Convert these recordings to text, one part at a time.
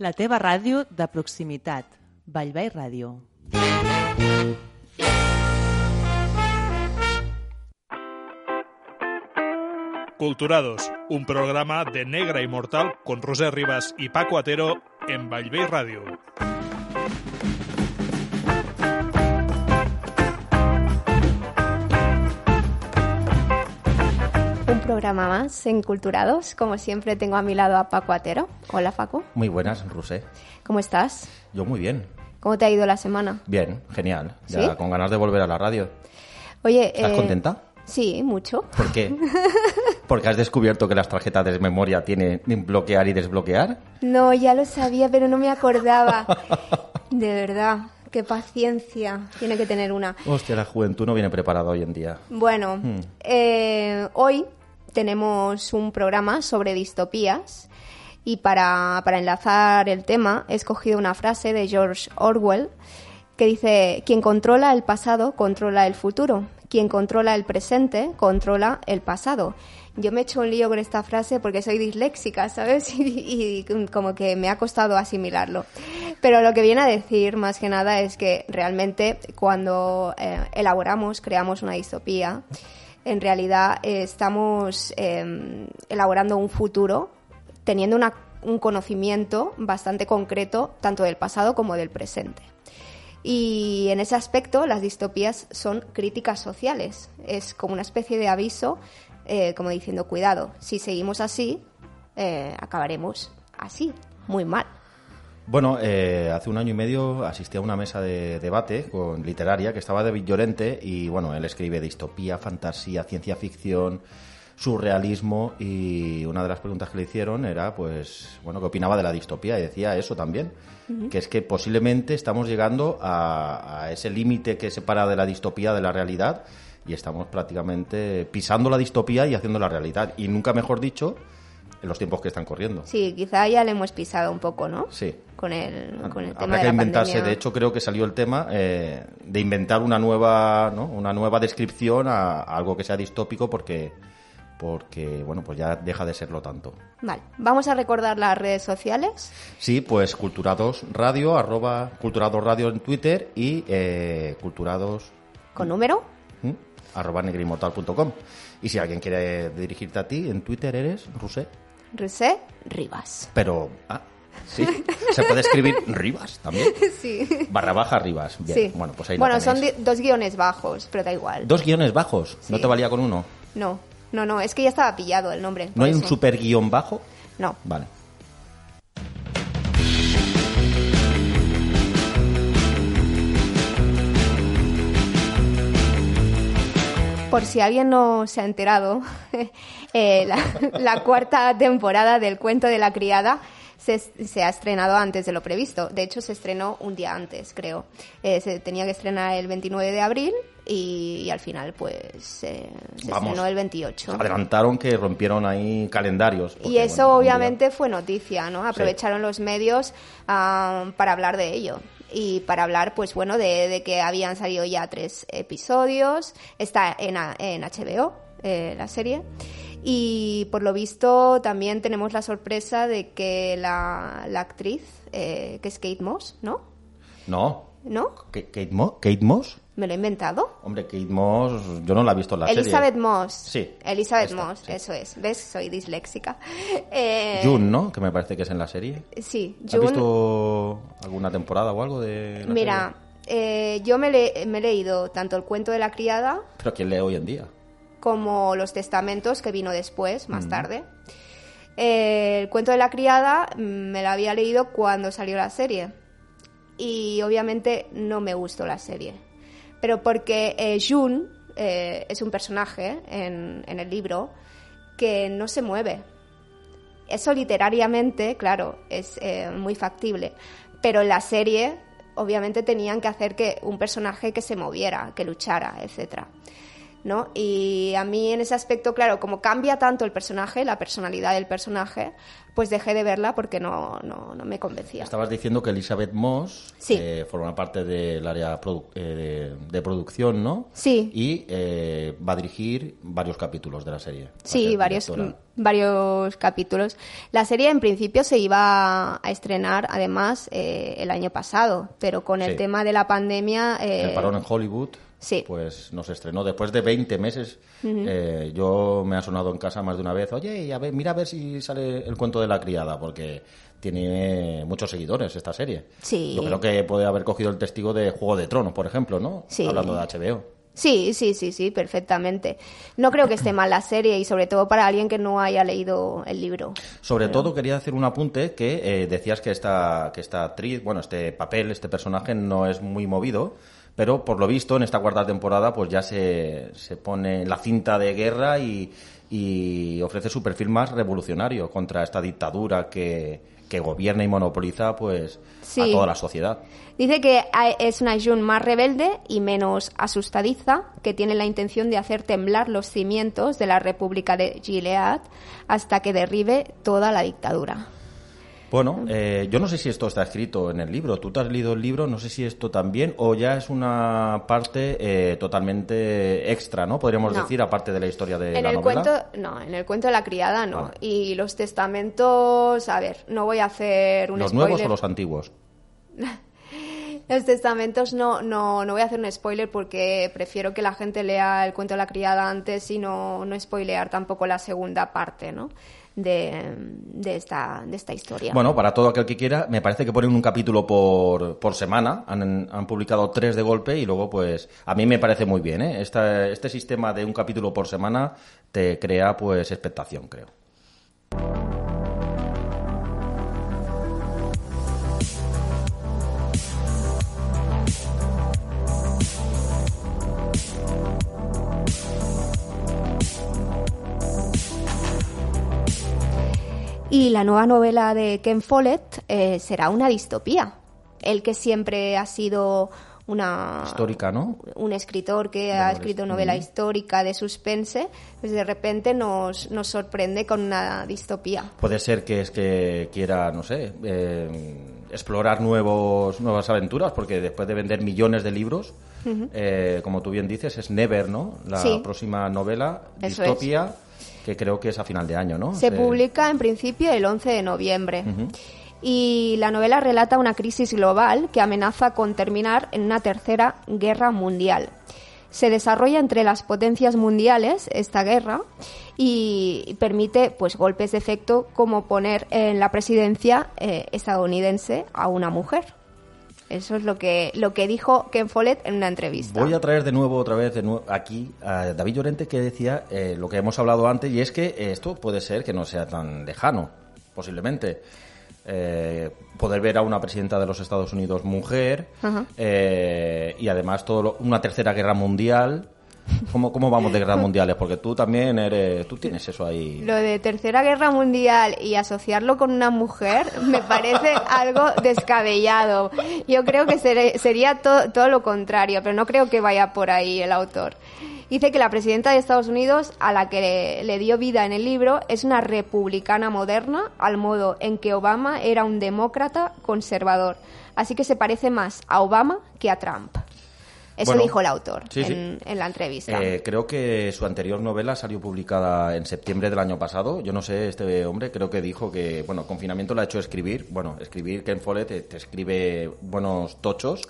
La teva ràdio de proximitat. Vallvei Ràdio. Culturados, un programa de Negra Inmortal con Roser Rivas y Paco Atero en Vallvei Radio. Programa más en Culturados. Como siempre tengo a mi lado a Paco Atero. Hola Paco, Muy buenas, Rusé. ¿cómo estás? Yo muy bien. ¿Cómo te ha ido la semana? Bien, genial. Ya ¿Sí? con ganas de volver a la radio. Oye, ¿Estás eh, contenta? Sí, mucho. ¿Por qué? Porque has descubierto que las tarjetas de memoria tienen bloquear y desbloquear. No, ya lo sabía, pero no me acordaba. De verdad, qué paciencia tiene que tener una. Hostia, la juventud no viene preparada hoy en día. Bueno, Hmm. eh, hoy tenemos un programa sobre distopías y para, para enlazar el tema he escogido una frase de George Orwell que dice, quien controla el pasado controla el futuro, quien controla el presente controla el pasado. Yo me he hecho un lío con esta frase porque soy disléxica, ¿sabes? Y, como que me ha costado asimilarlo. Pero lo que viene a decir más que nada es que realmente cuando eh, elaboramos, creamos una distopía, en realidad eh, estamos eh, elaborando un futuro teniendo un conocimiento bastante concreto tanto del pasado como del presente. Y en ese aspecto las distopías son críticas sociales. Es como una especie de aviso, eh, como diciendo, cuidado, si seguimos así, eh, acabaremos así, muy mal. Bueno, eh, hace un año y medio asistí a una mesa de debate con literaria que estaba David Llorente y bueno, él escribe distopía, fantasía, ciencia ficción, surrealismo y una de las preguntas que le hicieron era pues bueno, qué opinaba de la distopía y decía eso también, que es que posiblemente estamos llegando a, a ese límite que separa de la distopía de la realidad y estamos prácticamente pisando la distopía y haciendo la realidad. Y nunca mejor dicho en los tiempos que están corriendo. Sí, quizá ya le hemos pisado un poco, ¿no? Sí. Con el, con el tema Habrá de que la inventarse, pandemia. de hecho creo que salió el tema eh, de inventar una nueva, ¿no? una nueva descripción a, a algo que sea distópico porque, porque bueno, pues ya deja de serlo tanto. Vale, vamos a recordar las redes sociales. Sí, pues Culturados Radio, arroba Culturados Radio en Twitter y eh, Culturados con número. ¿m? arroba negrimortal.com. Y si alguien quiere dirigirte a ti, en Twitter eres Rusé. Rusé Rivas. Pero, ah, sí, se puede escribir Rivas también. Sí. Barra baja Rivas. Bien, sí. bueno, pues ahí lo Bueno, son tenéis. di- dos guiones bajos, pero da igual. Dos guiones bajos. ¿No Sí. te valía con uno? No, no, no, es que ya estaba pillado el nombre. ¿No por hay un eso. super guion bajo? No. Vale. Por si alguien no se ha enterado, eh, la, la cuarta temporada del cuento de la criada se, se ha estrenado antes de lo previsto. De hecho, se estrenó un día antes, creo. Eh, se tenía que estrenar el 29 de abril y, y al final, pues, eh, se Vamos. estrenó el 28. Adelantaron que rompieron ahí calendarios. Y eso bueno, un día- obviamente fue noticia, ¿no? Aprovecharon los medios ah, para hablar de ello. Y para hablar, pues bueno, de, de que habían salido ya tres episodios. Está en, en HBO, eh, la serie. Y por lo visto también tenemos la sorpresa de que la, la actriz, eh, que es Kate Moss, ¿no? No. ¿No? ¿Kate, Kate Mo- Kate Moss? ¿Me lo he inventado? Hombre, Kate Moss, yo no la he visto en la Elizabeth serie. Moss. Sí, Elizabeth esta, Moss, sí. eso es. ¿Ves? Soy disléxica. Eh, June, ¿no? Que me parece que es en la serie. Sí, ¿Has June- visto alguna temporada o algo de la Mira, serie? eh, yo me, le- me he leído tanto el cuento de la criada Pero ¿quién lee hoy en día? como los testamentos que vino después, más Mm. tarde. Eh, el cuento de la criada mm, me lo había leído cuando salió la serie y obviamente no me gustó la serie. Pero porque eh, June eh, es un personaje en, el libro que no se mueve. Eso literariamente, claro, es eh, muy factible. Pero en la serie, obviamente, tenían que hacer que un personaje que se moviera, que luchara, etcétera. ¿No? Y a mí en ese aspecto, claro, como cambia tanto el personaje, la personalidad del personaje, pues dejé de verla porque no, no, no me convencía. Estabas diciendo que Elizabeth Moss Sí. eh, forma parte del área produ- eh, de, de producción, ¿no? Sí. Y eh, va a dirigir varios capítulos de la serie. Sí, varios, mm, varios capítulos. La serie en principio se iba a estrenar además el año pasado, pero con el tema de la pandemia... eh, El parón en Hollywood, sí. pues nos estrenó después de 20 meses. eh, yo me ha sonado en casa más de una vez, oye, a ver, mira a ver si sale el cuento de la criada, porque tiene muchos seguidores esta serie. Sí. Yo creo que puede haber cogido el testigo de Juego de Tronos, por ejemplo, ¿no? Sí. Hablando de HBO. Sí, sí, sí, sí, perfectamente. No creo que esté mal la serie y sobre todo para alguien que no haya leído el libro. Sobre todo quería hacer un apunte que eh, decías que esta, que esta actriz, bueno, este papel, este personaje no es muy movido, pero por lo visto en esta cuarta temporada pues ya se, se pone la cinta de guerra y, y ofrece su perfil más revolucionario contra esta dictadura que, que gobierna y monopoliza pues a toda la sociedad. Dice que es una June más rebelde y menos asustadiza, que tiene la intención de hacer temblar los cimientos de la República de Gilead hasta que derribe toda la dictadura. Bueno, eh, yo no sé si esto está escrito en el libro. Tú te has leído el libro, no sé si esto también, o ya es una parte eh, totalmente extra, ¿no? Podríamos No. decir, aparte de la historia de en la el novela. cuento, no, en el cuento de la criada no. Vale. Y los testamentos, a ver, no voy a hacer un ¿Los spoiler. nuevos o los antiguos? Los testamentos no, no, no voy a hacer un spoiler porque prefiero que la gente lea el cuento de la criada antes y no, no spoilear tampoco la segunda parte, ¿no? De, esta, de esta historia. Bueno, para todo aquel que quiera, me parece que ponen un capítulo por, por semana. Han, han publicado tres de golpe y luego, pues, a mí me parece muy bien, ¿eh? Esta- este sistema de un capítulo por semana te crea, pues, expectación, creo. Y la nueva novela de Ken Follett eh, será una distopía. El que siempre ha sido una Histórica, ¿no? un escritor que ha escrito novela histórica de suspense, pues de repente nos, nos sorprende con una distopía. Puede ser que es que quiera, no sé, eh, explorar nuevos, nuevas aventuras, porque después de vender millones de libros, eh, como tú bien dices, es Never, ¿no? La Sí. próxima novela, Eso Distopia, que creo que es a final de año, ¿no? Se publica en principio el 11 de noviembre. Y la novela relata una crisis global que amenaza con terminar en una tercera guerra mundial. Se desarrolla entre las potencias mundiales esta guerra y permite pues golpes de efecto como poner en la presidencia eh, estadounidense a una mujer. Eso es lo que lo que dijo Ken Follett en una entrevista. Voy a traer de nuevo, otra vez, de nuevo aquí a David Llorente que decía eh, lo que hemos hablado antes, y es que esto puede ser que no sea tan lejano, posiblemente. Eh, poder ver a una presidenta de los Estados Unidos mujer eh, y además todo lo- una tercera guerra mundial. ¿Cómo, ¿Cómo vamos de guerras mundiales? Porque tú también eres, tú tienes eso ahí. Lo de Tercera Guerra Mundial y asociarlo con una mujer me parece algo descabellado. Yo creo que seré- sería to- todo lo contrario, pero no creo que vaya por ahí el autor. Dice que la presidenta de Estados Unidos, a la que le, le dio vida en el libro, es una republicana moderna, al modo en que Obama era un demócrata conservador. Así que se parece más a Obama que a Trump. Eso Bueno, dijo el autor sí, sí. en, la entrevista. Eh, creo que su anterior novela salió publicada en septiembre del año pasado. Yo no sé, este hombre creo que dijo que, bueno, confinamiento le ha hecho escribir. Bueno, escribir Ken Follett te, te escribe buenos tochos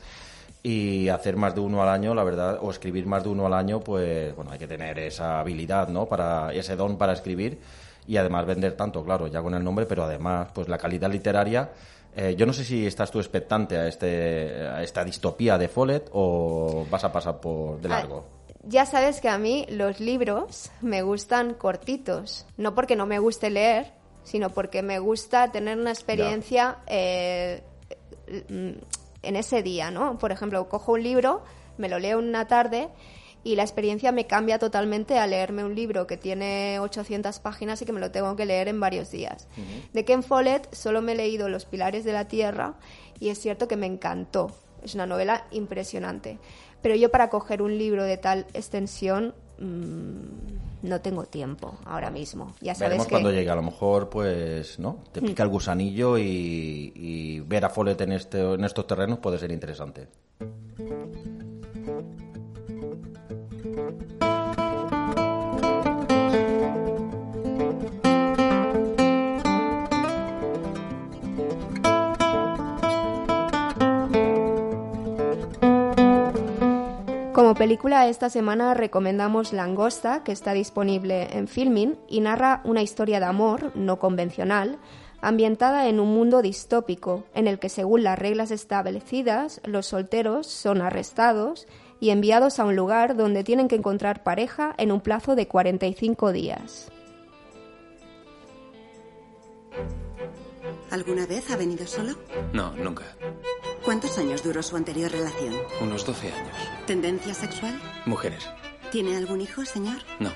y hacer más de uno al año, la verdad, o escribir más de uno al año, pues, bueno, hay que tener esa habilidad, ¿no? Para ese don para escribir y además vender tanto, claro, ya con el nombre, pero además, pues la calidad literaria. Eh, yo no sé si estás tú expectante a, este, a esta distopía de Follett o vas a pasar por de Ah, largo. Ya sabes que a mí los libros me gustan cortitos, no porque no me guste leer, sino porque me gusta tener una experiencia eh, mm, en ese día, ¿no? Por ejemplo, cojo un libro, me lo leo en una tarde y la experiencia me cambia totalmente a leerme un libro que tiene 800 páginas y que me lo tengo que leer en varios días. De Ken Follett solo me he leído Los Pilares de la Tierra y es cierto que me encantó. Es una novela impresionante. Pero yo para coger un libro de tal extensión mm, no tengo tiempo ahora mismo. Ya sabes Veremos que... cuando llegue. A lo mejor, pues, ¿no? Te pica el gusanillo y, y ver a Follett en, este, en estos terrenos puede ser interesante. Como película esta semana recomendamos Langosta, que está disponible en Filmin y narra una historia de amor no convencional, ambientada en un mundo distópico, en el que según las reglas establecidas, los solteros son arrestados y enviados a un lugar donde tienen que encontrar pareja en un plazo de 45 días. ¿Alguna vez ha venido solo? No, nunca. ¿Cuántos años duró su anterior relación? Unos 12 años. ¿Tendencia sexual? Mujeres. ¿Tiene algún hijo, señor? No.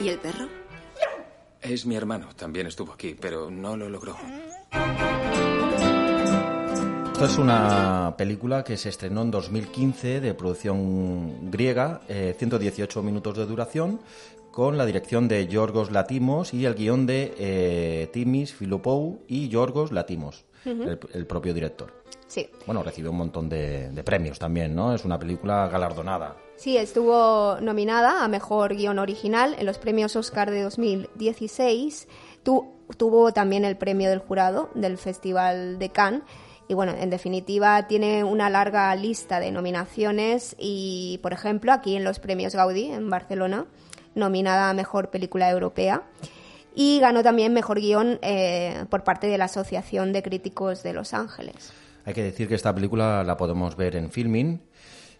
¿Y el perro? Es mi hermano. También estuvo aquí, pero no lo logró. Esto es una película que se estrenó en 2015 de producción griega, eh, 118 minutos de duración, con la dirección de Yorgos Latimos y el guion de eh, Timis Filopou y Yorgos Latimos, el, el propio director. Sí. Bueno, recibió un montón de, de premios también, ¿no? Es una película galardonada. Sí, estuvo nominada a Mejor Guión Original en los premios Oscar de 2016. Tu- tuvo también el premio del jurado del Festival de Cannes. Y bueno, en definitiva, tiene una larga lista de nominaciones y, por ejemplo, aquí en los premios Gaudí, en Barcelona, nominada a Mejor Película Europea. Y ganó también Mejor Guión eh, por parte de la Asociación de Críticos de Los Ángeles. Hay que decir que esta película la podemos ver en Filmin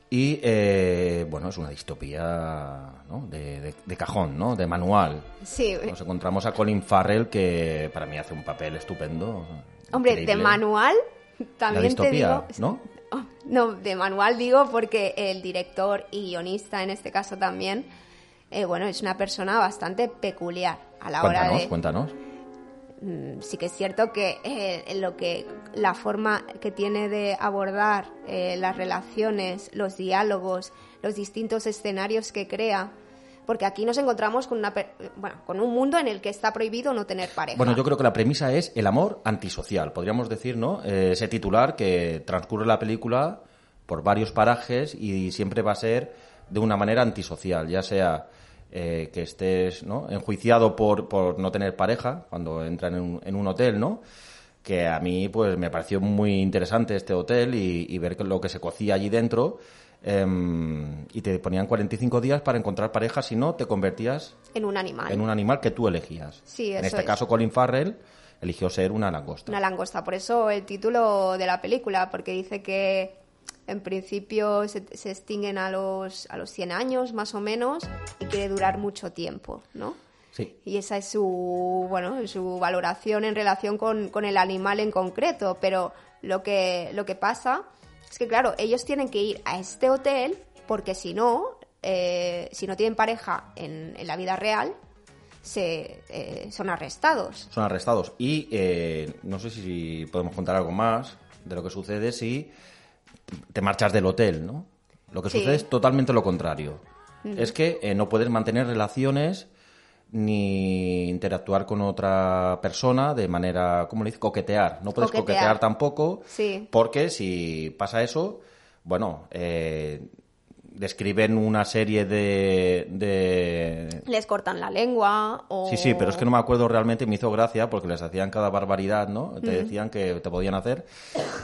y, eh, bueno, es una distopía ¿no? de, de- de cajón, ¿no? De manual. Sí, Nos encontramos a Colin Farrell, que para mí hace un papel estupendo. hombre, de increíble. La también te digo... ¿no? Oh, No, de manual digo porque el director y guionista en este caso también, eh, bueno, es una persona bastante peculiar a la hora Cuéntanos, de... cuéntanos. Mm, Sí que es cierto que eh, lo que la forma que tiene de abordar eh, las relaciones, los diálogos, los distintos escenarios que crea, porque aquí nos encontramos con una bueno, con un mundo en el que está prohibido no tener pareja. Bueno, yo creo que la premisa es el amor antisocial, podríamos decir, ¿no? Eh, ese titular que transcurre la película por varios parajes y siempre va a ser de una manera antisocial, ya sea eh, que estés ¿no? enjuiciado por, por no tener pareja cuando entran en un, en un hotel, ¿no? Que a mí pues me pareció muy interesante este hotel y, y ver lo que se cocía allí dentro. Em, y te ponían 45 días para encontrar pareja, si no, te convertías en un animal. en un animal que tú elegías. Sí, en este es. caso, Colin Farrell eligió ser una langosta. Una langosta, por eso el título de la película, porque dice que en principio se, se extinguen a los, a los 100 años más o menos y quiere durar mucho tiempo, ¿no? Sí. Y esa es su, bueno, su valoración en relación con, con el animal en concreto, pero lo que, lo que pasa es que, claro, ellos tienen que ir a este hotel porque si no, eh, si no tienen pareja en, en la vida real, se, eh, son arrestados. Son arrestados. Y eh, no sé si podemos contar algo más de lo que sucede si te marchas del hotel, ¿no? Lo que Sí. sucede es totalmente lo contrario. Es que eh, no puedes mantener relaciones ni interactuar con otra persona de manera, ¿cómo le dice? Coquetear. No puedes Coquetear. coquetear tampoco, Sí. porque si pasa eso, bueno, eh, describen una serie de, de Les cortan la lengua o... Sí, sí, pero es que no me acuerdo realmente, me hizo gracia porque les hacían cada barbaridad, ¿no? Te decían que te podían hacer.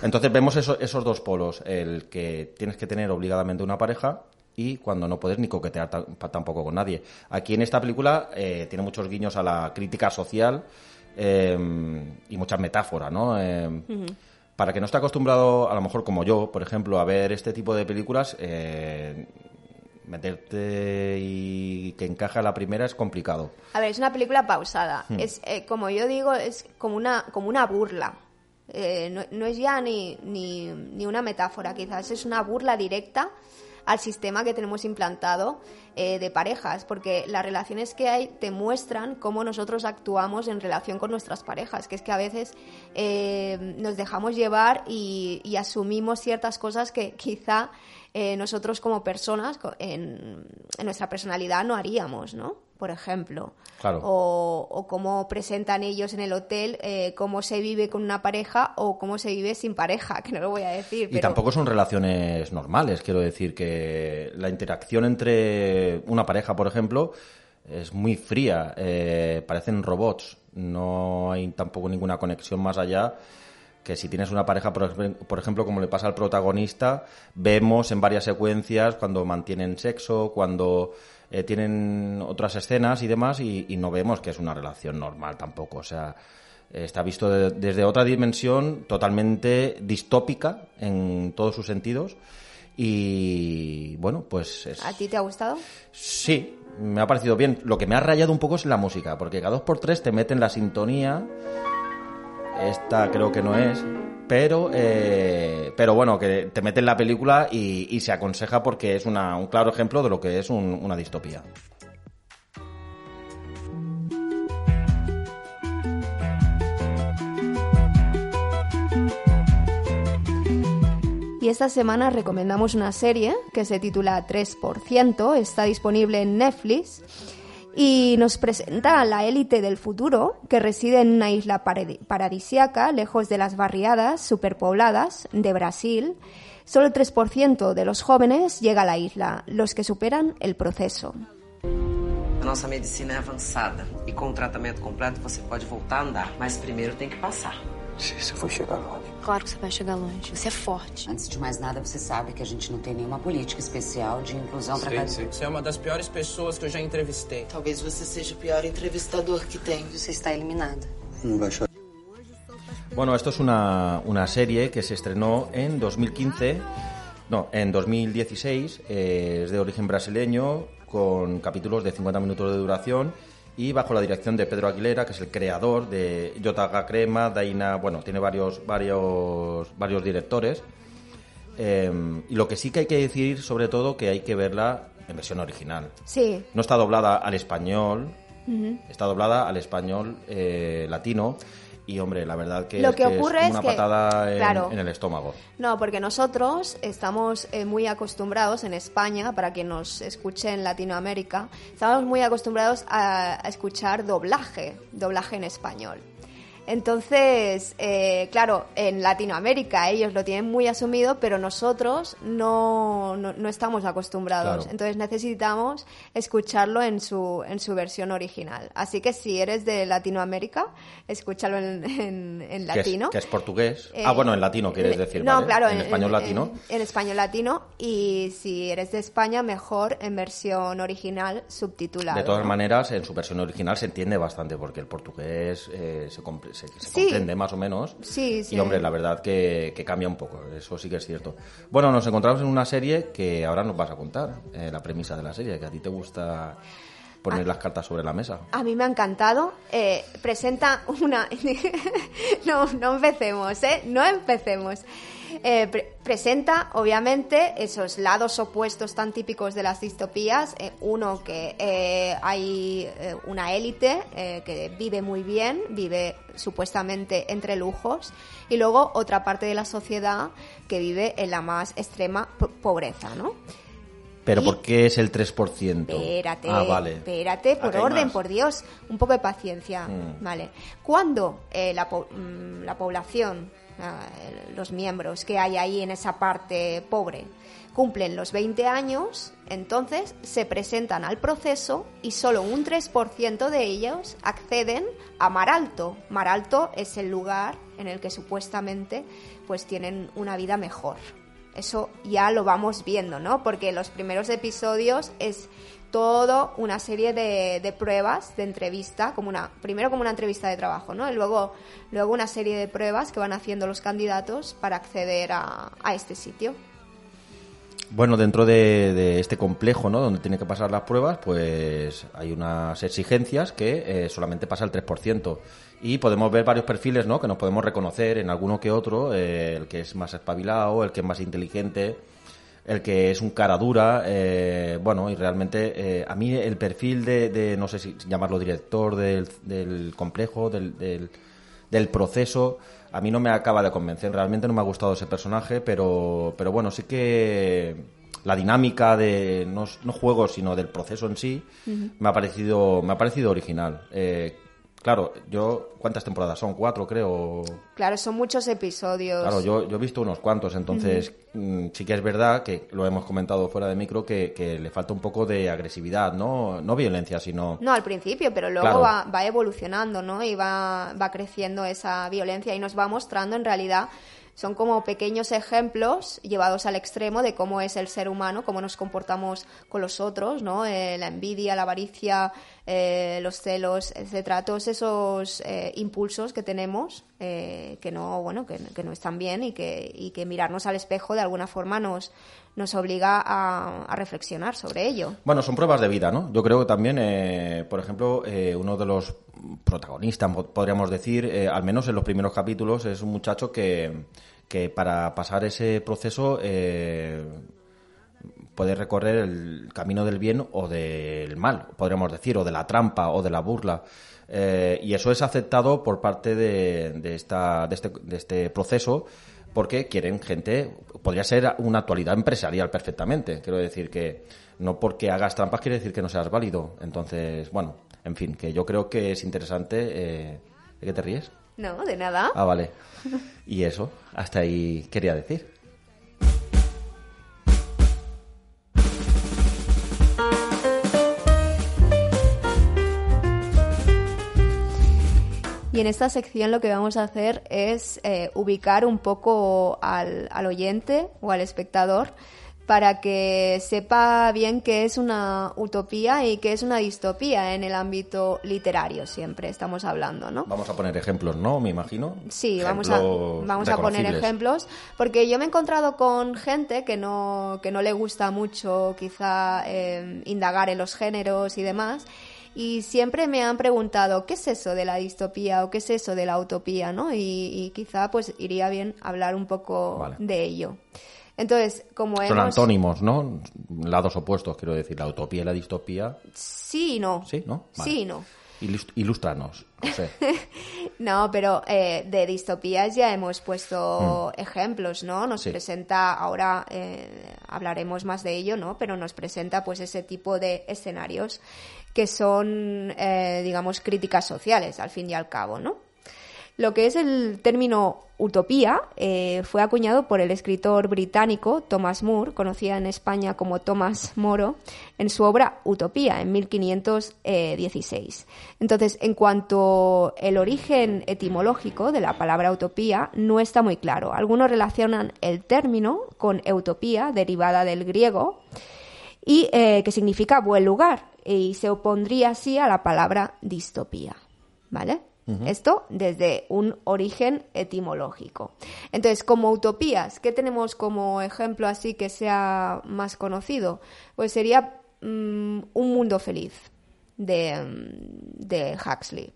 Entonces vemos eso- esos dos polos, el que tienes que tener obligadamente una pareja y cuando no puedes ni coquetear tampoco con nadie. Aquí en esta película eh, tiene muchos guiños a la crítica social eh, y muchas metáforas, ¿no? Eh, Para que no esté acostumbrado, a lo mejor como yo, por ejemplo, a ver este tipo de películas, eh, meterte y que encaja la primera es complicado. A ver, es una película pausada. Hmm. Es, eh, como yo digo, es como una, como una burla. Eh, no, no es ya ni, ni, ni una metáfora, quizás es una burla directa al sistema que tenemos implantado eh, de parejas, porque las relaciones que hay te muestran cómo nosotros actuamos en relación con nuestras parejas, que es que a veces eh, nos dejamos llevar y, asumimos ciertas cosas que quizá eh, nosotros como personas en nuestra personalidad no haríamos, ¿no? Por ejemplo. Claro. O, o cómo presentan ellos en el hotel, eh, cómo se vive con una pareja o cómo se vive sin pareja, que no lo voy a decir. Y pero... tampoco son relaciones normales, quiero decir que la interacción entre una pareja, por ejemplo, es muy fría, eh, parecen robots, no hay tampoco ninguna conexión más allá que si tienes una pareja, por, ej- por ejemplo, como le pasa al protagonista, vemos en varias secuencias cuando mantienen sexo, cuando eh, tienen otras escenas y demás, y, y no vemos que es una relación normal tampoco, o sea, está visto de- desde otra dimensión totalmente distópica en todos sus sentidos. Y bueno, pues es- ¿A ti te ha gustado? sí, me ha parecido bien. Lo que me ha rayado un poco es la música, porque cada dos por tres te meten la sintonía. Esta creo que no es. Pero, eh, pero bueno, que te meten la película y, se aconseja porque es un claro ejemplo de lo que es un- una distopía. Y esta semana recomendamos una serie que se titula 3%, está disponible en Netflix y nos presenta a la élite del futuro que reside en una isla paradi- paradisiaca lejos de las barriadas superpobladas de Brasil. Solo el 3% de los jóvenes llega a la isla, los que superan el proceso. A nossa medicina é avançada e com o tratamento completo você pode voltar a andar, mas primeiro tem que passar. Se você for chegar longe. Claro que você vai chegar longe. Você é forte. Antes de mais nada, você sabe que a gente não tem nenhuma política especial de inclusão para cada... Você é uma das piores pessoas que eu já entrevistei. Talvez você seja o pior entrevistador que tem. Você está eliminada. Não vai chorar. Bueno, esto es una, una serie que se estrenó en 2015, no, en 2016, eh, es de origen brasileño, con capítulos de 50 minutos de duración y bajo la dirección de Pedro Aguilera, que es el creador de Yotaga Crema, Daina, bueno, tiene varios, varios, varios directores. Eh, y lo que sí que hay que decir, sobre todo, que hay que verla en versión original. Sí, No está doblada al español, está doblada al español eh, latino. Y hombre, la verdad que, Lo es, que que es ocurre como es una que- patada en, claro. en el estómago. No, porque nosotros estamos eh, muy acostumbrados en España, para quien nos escuche en Latinoamérica, estamos muy acostumbrados a, a escuchar doblaje, doblaje en español. Entonces, eh, claro, en Latinoamérica ellos lo tienen muy asumido, pero nosotros no, no, no estamos acostumbrados. Claro. Entonces necesitamos escucharlo en su, en su versión original. Así que si eres de Latinoamérica, escúchalo en, en- en Que es- latino. Que es, portugués. Eh, ah, bueno, en latino quieres decir, No, ¿vale? claro, En, español latino. En, español latino y si eres de España, mejor en versión original subtitulada. de todas maneras, en su versión original se entiende bastante, porque el portugués eh, se, se- se Sí. comprende más o menos. Sí, sí. Y hombre, la verdad que, que cambia un poco, eso sí que es cierto. Bueno, nos encontramos en una serie que ahora nos vas a contar, eh, la premisa de la serie, que a ti te gusta poner las cartas sobre la mesa. A mí me ha encantado. Eh, presenta una... no, no empecemos, ¿eh? No empecemos. Eh, pre- presenta, obviamente, esos lados opuestos tan típicos de las distopías. Eh, uno, que eh, hay una élite que vive muy bien, vive supuestamente entre lujos. Y luego otra parte de la sociedad que vive en la más extrema po- pobreza, ¿no? Pero y- ¿por qué es el 3%? Espérate, Ah, vale. espérate, por Acá hay orden, por Dios, un poco de paciencia, Mm. ¿vale? Cuando la, po- mm, la población, ah, los miembros que hay ahí en esa parte pobre, cumplen los 20 años, entonces se presentan al proceso y solo un 3% de ellos acceden a Mar Alto. Mar Alto es el lugar en el que supuestamente pues tienen una vida mejor. Eso ya lo vamos viendo, ¿no? Porque los primeros episodios es todo una serie de, pruebas, de entrevista, como una, primero como una entrevista de trabajo, ¿no? Y luego, luego una serie de pruebas que van haciendo los candidatos para acceder a, a este sitio. Bueno, dentro de, de este complejo, ¿no? Donde tiene que pasar las pruebas, pues hay unas exigencias que eh, solamente pasa el 3%. Y podemos ver varios perfiles, ¿no? Que nos podemos reconocer en alguno que otro, eh, el que es más espabilado, el que es más inteligente, el que es un cara dura, eh, bueno, y realmente eh, a mí el perfil de, de, no sé si llamarlo director del, del complejo, del, del, del proceso, a mí no me acaba de convencer. Realmente no me ha gustado ese personaje, pero, pero bueno, sí que la dinámica de no, no juegos, sino del proceso en sí, me ha parecido me ha parecido original. Eh, claro, yo ¿cuántas temporadas son? Cuatro, creo. Claro, son muchos episodios. Claro, yo, yo he visto unos cuantos, entonces mm, sí que es verdad que lo hemos comentado fuera de micro que, que le falta un poco de agresividad, no no violencia, sino No, al principio, pero luego Claro. va, va evolucionando, ¿no? Y va, va creciendo esa violencia y nos va mostrando en realidad son como pequeños ejemplos llevados al extremo de cómo es el ser humano, cómo nos comportamos con los otros, ¿no? Eh, la envidia, la avaricia, eh, los celos, etcétera, todos esos eh, impulsos que tenemos eh, que no, bueno, que, no están bien y que, y que mirarnos al espejo de alguna forma nos, nos obliga a, a reflexionar sobre ello. Bueno, son pruebas de vida, ¿no? Yo creo que también, eh, por ejemplo, eh, uno de los protagonistas, po- podríamos decir, eh, al menos en los primeros capítulos, es un muchacho que, que para pasar ese proceso eh, puede recorrer el camino del bien o del mal, podríamos decir, o de la trampa o de la burla. Eh, y eso es aceptado por parte de, de esta, de, este, de este proceso porque quieren gente, podría ser una actualidad empresarial perfectamente. Quiero decir que no porque hagas trampas quiere decir que no seas válido. Entonces, bueno, en fin, que yo creo que es interesante. Eh, ¿De qué te ríes? No, de nada. Ah, vale. Y eso, hasta ahí quería decir. Y en esta sección lo que vamos a hacer es eh, ubicar un poco al, al oyente o al espectador para que sepa bien qué es una utopía y qué es una distopía en el ámbito literario siempre estamos hablando, ¿no? Vamos a poner ejemplos, ¿no? Me imagino. Sí, vamos a, vamos a poner ejemplos, porque yo me he encontrado con gente que no, que no le gusta mucho quizá eh, indagar en los géneros y demás, y siempre me han preguntado, ¿qué es eso de la distopía o qué es eso de la utopía? ¿no? Y, y quizá pues iría bien hablar un poco Vale. de ello. Entonces, como Son hemos... antónimos, ¿no? Lados opuestos, quiero decir, la utopía y la distopía. Sí y no. Sí, ¿no? Vale. Sí y no. Ilust- ilústranos. No, pero eh, de distopías ya hemos puesto ejemplos, ¿no? Nos Sí. presenta, ahora eh, hablaremos más de ello, ¿no? Pero nos presenta pues ese tipo de escenarios que son, eh, digamos, críticas sociales, al fin y al cabo, ¿no? Lo que es el término utopía eh, fue acuñado por el escritor británico Thomas More, conocida en España como Thomas Moro, en su obra Utopía, en 1516. Entonces, en cuanto el origen etimológico de la palabra utopía no está muy claro. Algunos relacionan el término con utopía, derivada del griego, y eh, que significa buen lugar, y se opondría así a la palabra distopía. ¿Vale? Esto desde un origen etimológico. Entonces, como utopías, ¿qué tenemos como ejemplo así que sea más conocido? Pues sería mm, Un mundo feliz de, mm, de Huxley.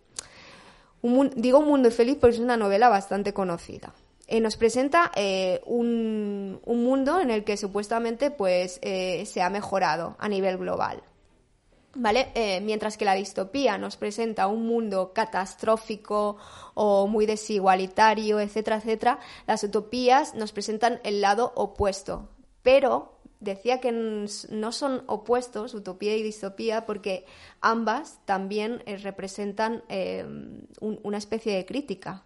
Digo Un mundo feliz porque es una novela bastante conocida. Eh, nos presenta eh, un, un mundo en el que supuestamente pues, eh, se ha mejorado a nivel global. ¿Vale? Eh, mientras que la distopía nos presenta un mundo catastrófico o muy desigualitario, etcétera, etcétera, las utopías nos presentan el lado opuesto. Pero decía que no son opuestos, utopía y distopía, porque ambas también eh, representan eh, un- una especie de crítica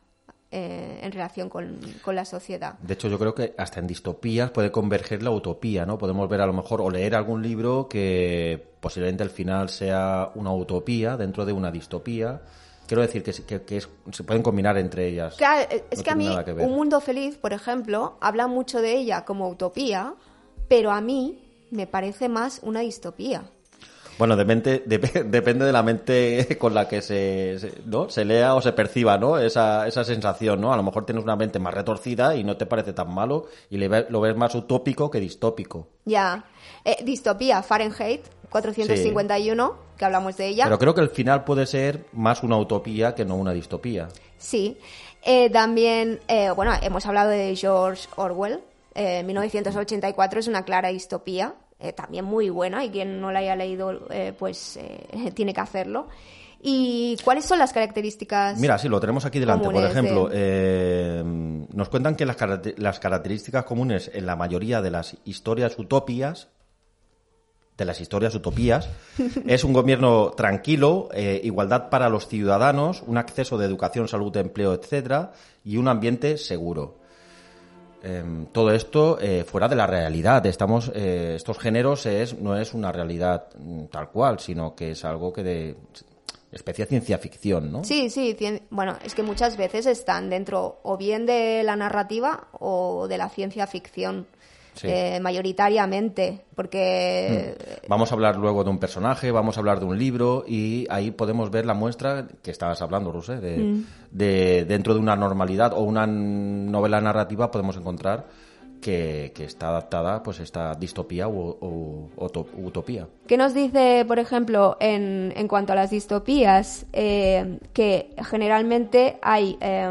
eh, en relación con, con la sociedad. De hecho, yo creo que hasta en distopías puede converger la utopía, ¿no? Podemos ver a lo mejor o leer algún libro que posiblemente al final sea una utopía dentro de una distopía. Quiero decir que, se- que- que es- se pueden combinar entre ellas. Claro, es No que a mí que. Un Mundo Feliz, por ejemplo, habla mucho de ella como utopía, pero a mí me parece más una distopía. Bueno, depende, dep- depende de la mente con la que se, se- ¿no? se lea o se perciba ¿no? esa, esa sensación. ¿no? A lo mejor tienes una mente más retorcida y no te parece tan malo y le ve- lo ves más utópico que distópico. Ya. Eh, distopía, Fahrenheit 451, que hablamos de ella. Pero creo que el final puede ser más una utopía que no una distopía. Sí. Eh, también, eh, bueno, hemos hablado de George Orwell. Eh, 1984 es una clara distopía, eh, también muy buena, y quien no la haya leído, eh, pues eh, tiene que hacerlo. ¿Y cuáles son las características? Mira, sí, lo tenemos aquí delante. Por de- ejemplo, eh, nos cuentan que las, las características comunes en la mayoría de las historias utopías, de las historias utopías, es un gobierno tranquilo, eh, igualdad para los ciudadanos, un acceso de educación, salud, empleo, etcétera, y un ambiente seguro. Em, todo esto eh, fuera de la realidad. Estamos, eh, estos géneros es, no es una realidad mm, tal cual, sino que es algo que de especie de ciencia ficción, ¿no? Sí, sí, bueno, es que muchas veces están dentro o bien de la narrativa o de la ciencia ficción, Sí. eh, mayoritariamente, porque Vamos a hablar luego de un personaje, vamos a hablar de un libro y ahí podemos ver la muestra que estabas hablando, Rosé, de, Mm. de dentro de una normalidad o una novela narrativa podemos encontrar que, que está adaptada pues esta distopía o, o- oto- utopía. ¿Qué nos dice, por ejemplo, en, en cuanto a las distopías? Eh, que generalmente hay eh,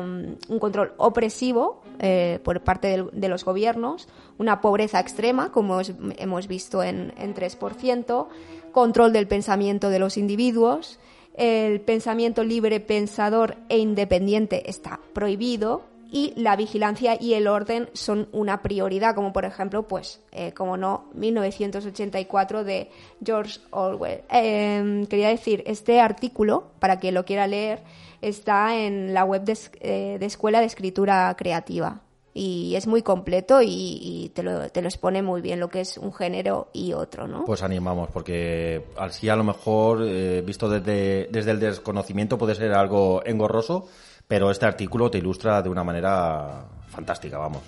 un control opresivo eh, por parte del- de los gobiernos, una pobreza extrema, como hemos visto en, en 3%, control del pensamiento de los individuos, el pensamiento libre, pensador e independiente está prohibido, y la vigilancia y el orden son una prioridad, como por ejemplo, pues, eh, como no, 1984 de George Orwell. Eh, quería decir, este artículo, para quien lo quiera leer, está en la web de, eh, de Escuela de Escritura Creativa. Y es muy completo y, y te, lo, te lo expone muy bien lo que es un género y otro, ¿no? Pues animamos, porque así a lo mejor, eh, visto desde, desde el desconocimiento, puede ser algo engorroso, pero este artículo te ilustra de una manera fantástica, vamos.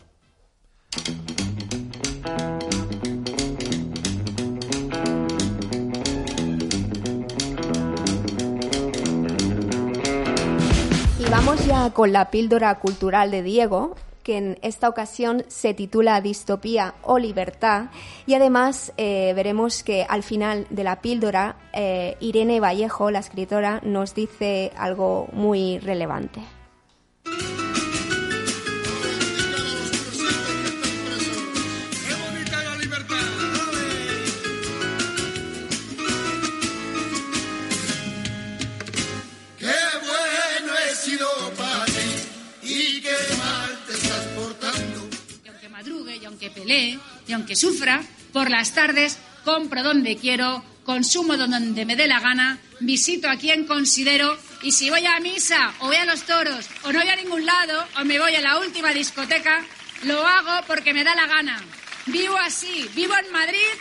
Vamos ya con la píldora cultural de Diego, que en esta ocasión se titula Distopía o Libertad. Y además eh, veremos que al final de la píldora, eh, Irene Vallejo, la escritora, nos dice algo muy relevante. Aunque pelee, y aunque sufra, por las tardes compro donde quiero, consumo donde me dé la gana, visito a quien considero y si voy a misa o voy a los toros o no voy a ningún lado o me voy a la última discoteca, lo hago porque me da la gana. Vivo así, vivo en Madrid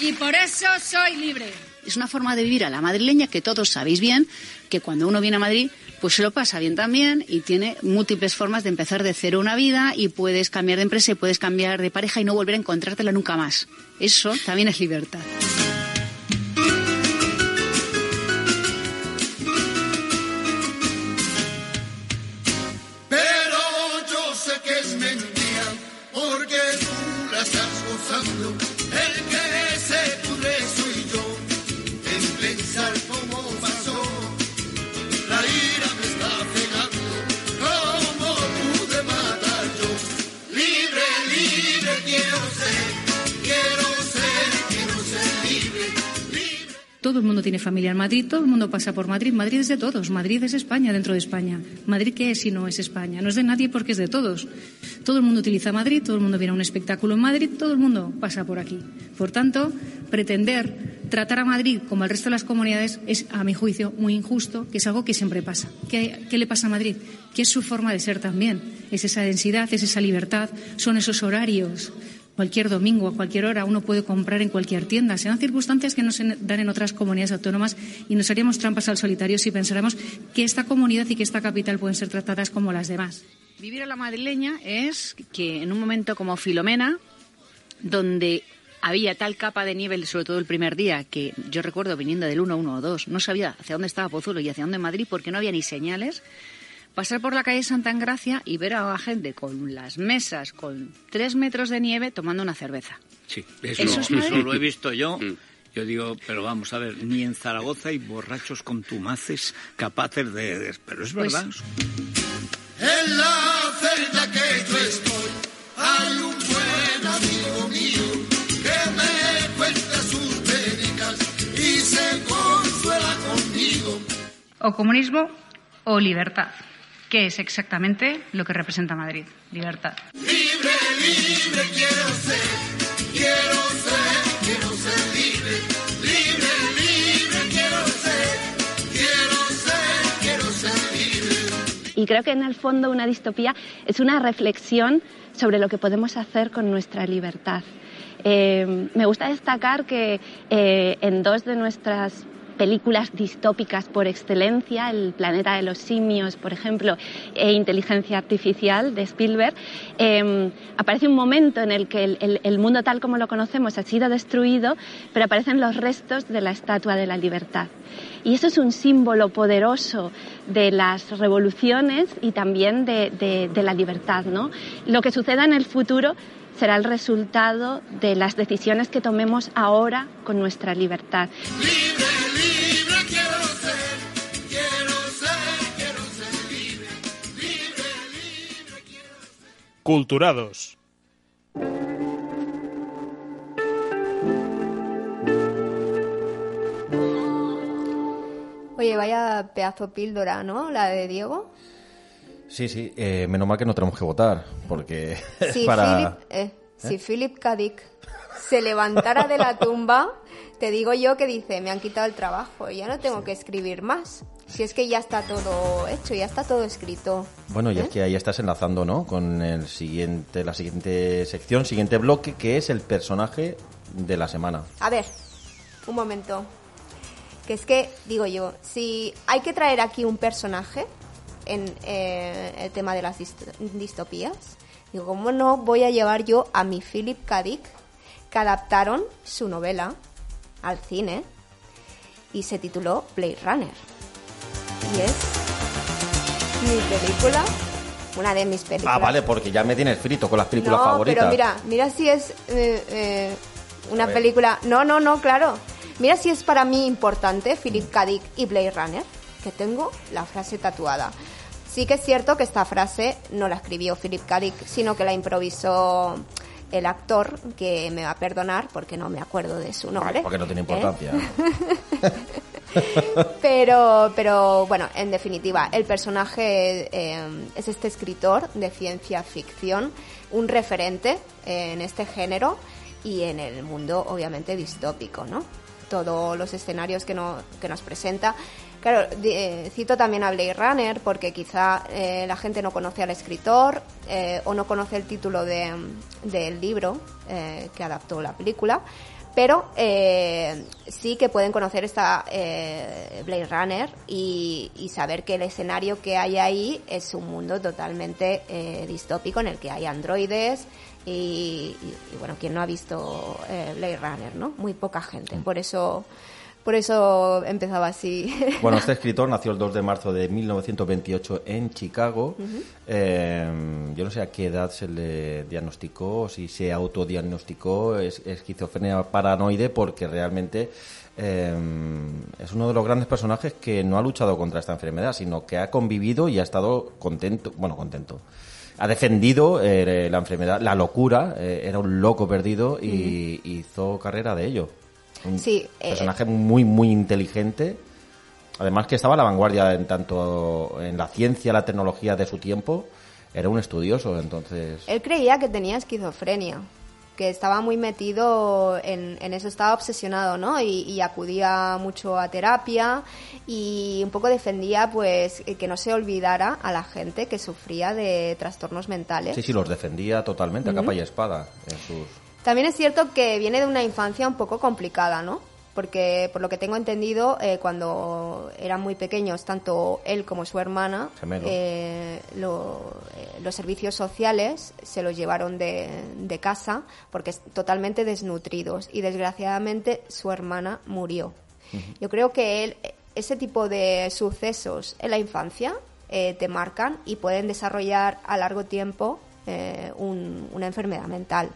y por eso soy libre. Es una forma de vivir a la madrileña que todos sabéis bien, que cuando uno viene a Madrid, pues se lo pasa bien también y tiene múltiples formas de empezar de cero una vida y puedes cambiar de empresa y puedes cambiar de pareja y no volver a encontrártela nunca más. Eso también es libertad. Todo el mundo tiene familia en Madrid, todo el mundo pasa por Madrid. Madrid es de todos, Madrid es España dentro de España. ¿Madrid qué es si no es España? No es de nadie porque es de todos. Todo el mundo utiliza Madrid, todo el mundo viene a un espectáculo en Madrid, todo el mundo pasa por aquí. Por tanto, pretender tratar a Madrid como al resto de las comunidades es, a mi juicio, muy injusto, que es algo que siempre pasa. ¿Qué, le pasa a Madrid? Que es su forma de ser también. Es esa densidad, es esa libertad, son esos horarios cualquier domingo, a cualquier hora, uno puede comprar en cualquier tienda. Se dan circunstancias que no se dan en otras comunidades autónomas y nos haríamos trampas al solitario si pensáramos que esta comunidad y que esta capital pueden ser tratadas como las demás. Vivir a la madrileña es que en un momento como Filomena, donde había tal capa de nieve, sobre todo el primer día, que yo recuerdo viniendo del 1, 1 o 2, no sabía hacia dónde estaba Pozuelo y hacia dónde Madrid porque no había ni señales pasar por la calle Santa Engracia y ver a la gente con las mesas, con tres metros de nieve, tomando una cerveza. Sí, eso, eso, es eso lo he visto yo. Mm. Yo digo, pero vamos a ver, ni en Zaragoza hay borrachos con tumaces capaces de... de pero es pues verdad. En la celda que yo estoy hay un buen amigo mío que me cuenta sus penicas y se consuela conmigo. O comunismo o libertad que es exactamente lo que representa Madrid, libertad. Libre, libre quiero ser, quiero ser, quiero ser libre. Libre, libre quiero ser, quiero ser, quiero ser libre. Y creo que en el fondo una distopía es una reflexión sobre lo que podemos hacer con nuestra libertad. Eh, me gusta destacar que eh, en dos de nuestras películas distópicas por excelencia, El planeta de los simios, por ejemplo, e Inteligencia Artificial de Spielberg, eh, aparece un momento en el que el, mundo tal como lo conocemos ha sido destruido, pero aparecen los restos de la Estatua de la Libertad. Y eso es un símbolo poderoso de las revoluciones y también de, la libertad. ¿no? Lo que suceda en el futuro será el resultado de las decisiones que tomemos ahora con nuestra libertad. Culturados. Oye, vaya pedazo píldora, ¿no? La de Diego. Sí, sí, eh, menos mal que no tenemos que votar, porque Si, para... Philip, eh, si Philip K. Dick se levantara de la tumba, te digo yo que dice, me han quitado el trabajo, ya no tengo que escribir más. Si es que ya está todo hecho, ya está todo escrito. Bueno, y ¿Eh? es que ahí estás enlazando, ¿no? Con el siguiente, la siguiente sección, siguiente bloque, que es el personaje de la semana. A ver, un momento. Que es que, digo yo, si hay que traer aquí un personaje en eh, el tema de las dist- distopías, digo, ¿cómo no voy a llevar yo a mi Philip K. Dick, que adaptaron su novela al cine y se tituló Blade Runner? Y es mi película, una de mis películas. Ah, vale, porque ya me tienes frito con las películas no, favoritas. pero mira, mira si es eh, eh, una película. No, no, no, claro. Mira si es para mí importante Philip K. Dick y Blade Runner, que tengo la frase tatuada. Sí que es cierto que esta frase no la escribió Philip K. Dick, sino que la improvisó el actor, que me va a perdonar porque no me acuerdo de su nombre. Porque no tiene ¿eh? Pero, pero bueno, en definitiva, el personaje eh, es este escritor de ciencia ficción, un referente en este género y en el mundo, obviamente, distópico, ¿no? Todos los escenarios que, no, que nos presenta. Claro, eh, cito también a Blade Runner porque quizá eh, la gente no conoce al escritor eh, o no conoce el título de- del libro eh, que adaptó la película, pero eh, sí que pueden conocer esta eh, Blade Runner y, y saber que el escenario que hay ahí es un mundo totalmente eh, distópico en el que hay androides y, y- y, bueno, quien no ha visto eh, Blade Runner, ¿no? Muy poca gente, por eso, por eso empezaba así. Bueno, este escritor nació el 2 de marzo de 1928 en Chicago. Eh, yo no sé a qué edad se le diagnosticó, si se autodiagnosticó es, esquizofrenia paranoide, porque realmente eh, es uno de los grandes personajes que no ha luchado contra esta enfermedad, sino que ha convivido y ha estado contento, bueno, contento. Ha defendido eh, la enfermedad, la locura, eh, era un loco perdido y hizo carrera de ello. Un Sí, eh, personaje muy, muy inteligente. Además que estaba a la vanguardia en tanto en la ciencia, la tecnología de su tiempo. Era un estudioso, entonces... Él creía que tenía esquizofrenia, que estaba muy metido en, en eso, estaba obsesionado, ¿no? Y, y acudía mucho a terapia y un poco defendía, pues, que no se olvidara a la gente que sufría de trastornos mentales. Sí, sí, los defendía totalmente a capa y espada en sus... También es cierto que viene de una infancia un poco complicada, ¿no? Porque, por lo que tengo entendido, eh, cuando eran muy pequeños, tanto él como su hermana, eh, lo- eh, los servicios sociales se los llevaron de, de casa porque es totalmente desnutridos y desgraciadamente su hermana murió. Yo creo que él, ese tipo de sucesos en la infancia eh, te marcan y pueden desarrollar a largo tiempo un- una enfermedad mental,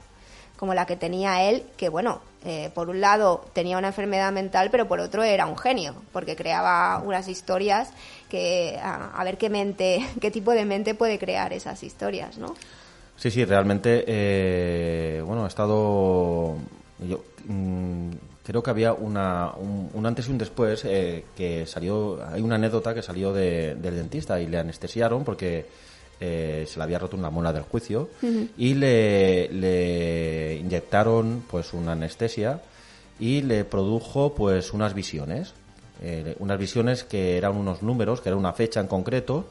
como la que tenía él, que bueno, eh, por un lado tenía una enfermedad mental, pero por otro era un genio, porque creaba unas historias que a, ver qué mente, qué tipo de mente puede crear esas historias, ¿no? Sí, sí, realmente, eh, bueno, ha estado... Yo mm, creo que había una, un, un antes y un después eh, que salió, hay una anécdota que salió de- del dentista y le anestesiaron porque eh, se le había roto una muela del juicio y le, le inyectaron pues una anestesia y le produjo pues unas visiones eh, unas visiones que eran unos números que era una fecha en concreto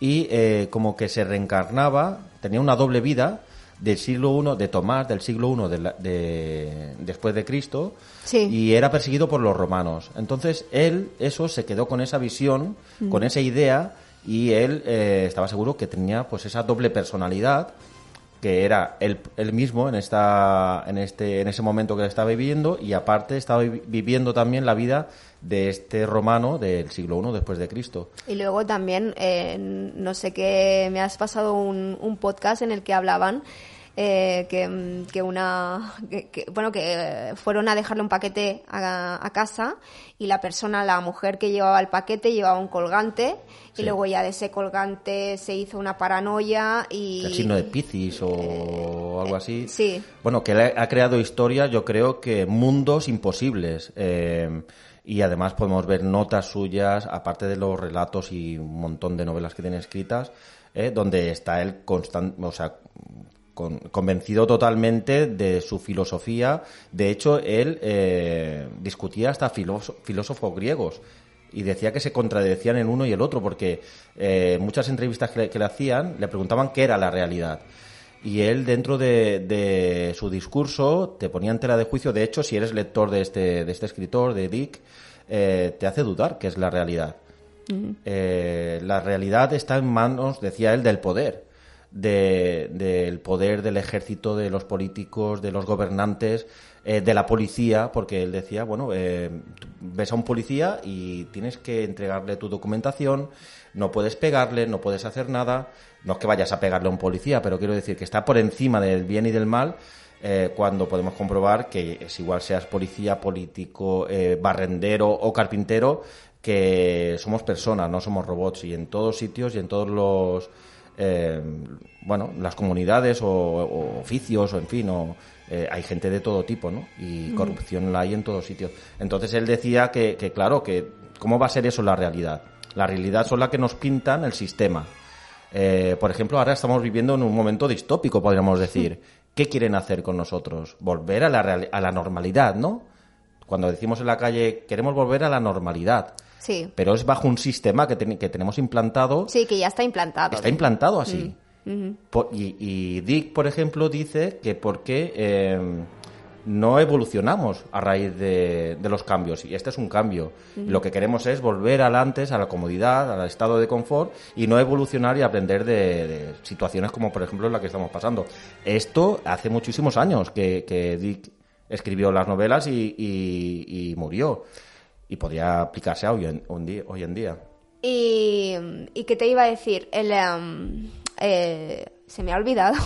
y eh, como que se reencarnaba tenía una doble vida del siglo I de Tomás del siglo I de, la- de- después de Cristo Sí. y era perseguido por los romanos entonces él eso se quedó con esa visión Mm. con esa idea y él eh, estaba seguro que tenía pues esa doble personalidad que era él, mismo en esta en este en ese momento que estaba viviendo y aparte estaba vi- viviendo también la vida de este romano del siglo I después de Cristo. Y luego también, eh, no sé qué, me has pasado un, un podcast en el que hablaban eh, que, mm, que una, que- que- bueno, que eh, fueron a dejarle un paquete a, a casa y la persona, la mujer que llevaba el paquete llevaba un colgante y Sí. luego ya de ese colgante se hizo una paranoia y... el signo de Piscis o algo así Sí, Bueno, que él ha creado historias, yo creo que mundos imposibles. eh, y además podemos ver notas suyas, aparte de los relatos y un montón de novelas que tiene escritas, eh, donde está él constan- o sea, con- convencido totalmente de su filosofía. De hecho, él eh, discutía hasta filóso- filósofos griegos y decía que se contradecían en uno y el otro, porque eh, muchas entrevistas que le, que le hacían le preguntaban qué era la realidad. Y él, dentro de, de su discurso, te ponía en tela de juicio. De hecho, si eres lector de este, de este escritor, de Dick, eh, te hace dudar qué es la realidad. Eh, la realidad está en manos, decía él, del poder. De- del poder del ejército, de los políticos, de los gobernantes, eh, de la policía, porque él decía, bueno, eh, ves a un policía y tienes que entregarle tu documentación, no puedes pegarle, no puedes hacer nada, no es que vayas a pegarle a un policía, pero quiero decir que está por encima del bien y del mal, eh, cuando podemos comprobar que es igual seas policía, político, eh, barrendero o carpintero, que somos personas, no somos robots, y en todos sitios y en todos los eh, bueno, las comunidades o, o oficios o en fin, o, eh, hay gente de todo tipo, ¿no? Y corrupción la hay en todos sitios. Entonces él decía que, que, claro, que ¿cómo va a ser eso la realidad? La realidad son la que nos pintan el sistema. Eh, por ejemplo, ahora estamos viviendo en un momento distópico, podríamos decir. ¿Qué quieren hacer con nosotros? Volver a la, real- a la normalidad, ¿no? Cuando decimos en la calle, queremos volver a la normalidad. Sí, Pero es bajo un sistema que, ten- que tenemos implantado. sí, que ya está implantado. Está implantado así. Mm, y, y Dick, por ejemplo, dice que por qué eh, no evolucionamos a raíz de, de los cambios. Y este es un cambio. Lo que queremos es volver al antes, a la comodidad, al estado de confort y no evolucionar y aprender de, de situaciones como, por ejemplo, la que estamos pasando. Esto hace muchísimos años que, que Dick escribió las novelas y, y- y murió. Y podría aplicarse hoy en, hoy en día. Y, y qué te iba a decir, el, eh, se me ha olvidado.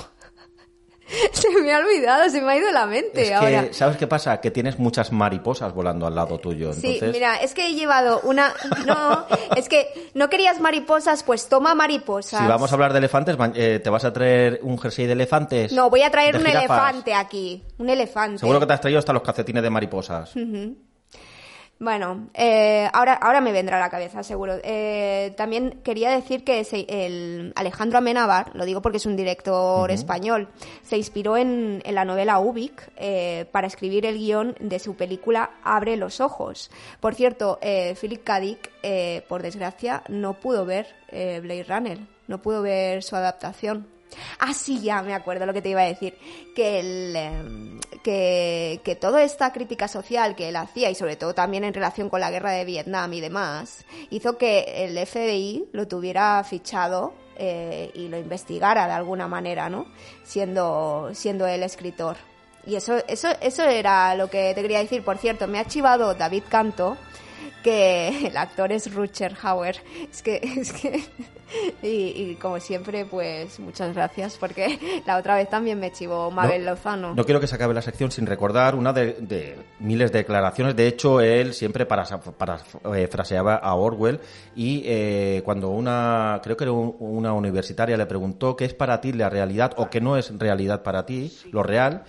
se me ha olvidado, se me ha ido la mente Es que, ahora. ¿sabes qué pasa? Que tienes muchas mariposas volando al lado tuyo. Sí, mira, es que he llevado una... No, es que no querías mariposas, pues toma mariposas. si vamos a hablar de elefantes, eh, ¿te vas a traer un jersey de elefantes? No, voy a traer un jirafas? elefante aquí. Un elefante. Seguro que te has traído hasta los calcetines de mariposas. Bueno, eh, ahora, ahora me vendrá a la cabeza, seguro. Eh, también quería decir que se- el Alejandro Amenábar, lo digo porque es un director español, se inspiró en, en la novela Ubik eh, para escribir el guion de su película Abre los ojos. Por cierto, eh, Philip K. Dick, eh, por desgracia, no pudo ver eh, Blade Runner, no pudo ver su adaptación. Ah, sí, ya me acuerdo lo que te iba a decir. Que, el, em, que, que toda esta crítica social que él hacía, y sobre todo también en relación con la guerra de Vietnam y demás, hizo que el FBI lo tuviera fichado eh, y lo investigara de alguna manera, ¿no? Siendo, siendo él escritor. Y eso, eso, eso era lo que te quería decir. Por cierto, me ha chivado David Canto que el actor es Rutger Hauer. Es que, es que, y, y como siempre, pues muchas gracias, porque la otra vez también me chivó Mabel Lozano. No quiero que se acabe la sección sin recordar una de, de miles de declaraciones. De hecho, él siempre para, para, eh, fraseaba a Orwell y eh, cuando una, creo que era un- una universitaria le preguntó qué es para ti la realidad o qué no es realidad para ti, lo real,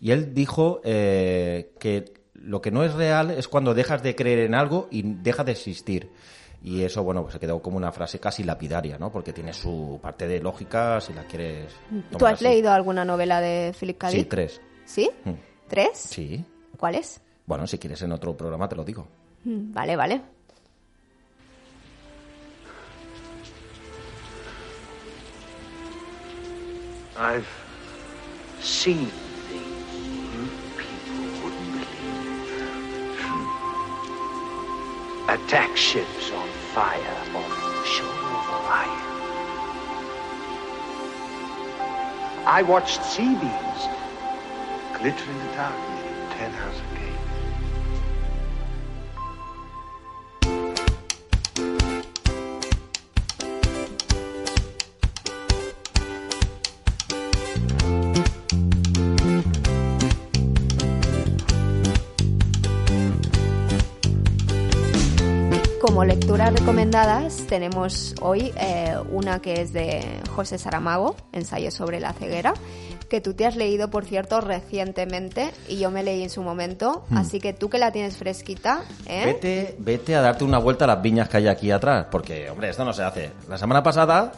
y él dijo eh, que lo que no es real es cuando dejas de creer en algo y deja de existir. Y eso, bueno, pues se quedó como una frase casi lapidaria, ¿no? Porque tiene su parte de lógica si la quieres. ¿Tú has así. leído alguna novela de Philip K. Sí, tres. ¿Sí? Mm. ¿Tres? Sí. ¿Cuáles? Bueno, si quieres en otro programa te lo digo. Mm, Vale, vale. I've seen attack ships on fire on the shore of Orion. I watched sea beams glitter in the darkness 10,000 Como lecturas recomendadas tenemos hoy eh, una que es de José Saramago, Ensayo sobre la ceguera, que tú te has leído, por cierto, recientemente y yo me leí en su momento, Hmm. así que tú que la tienes fresquita, ¿eh? Vete, vete a darte una vuelta a las viñas que hay aquí atrás, porque, hombre, esto no se hace. La semana pasada.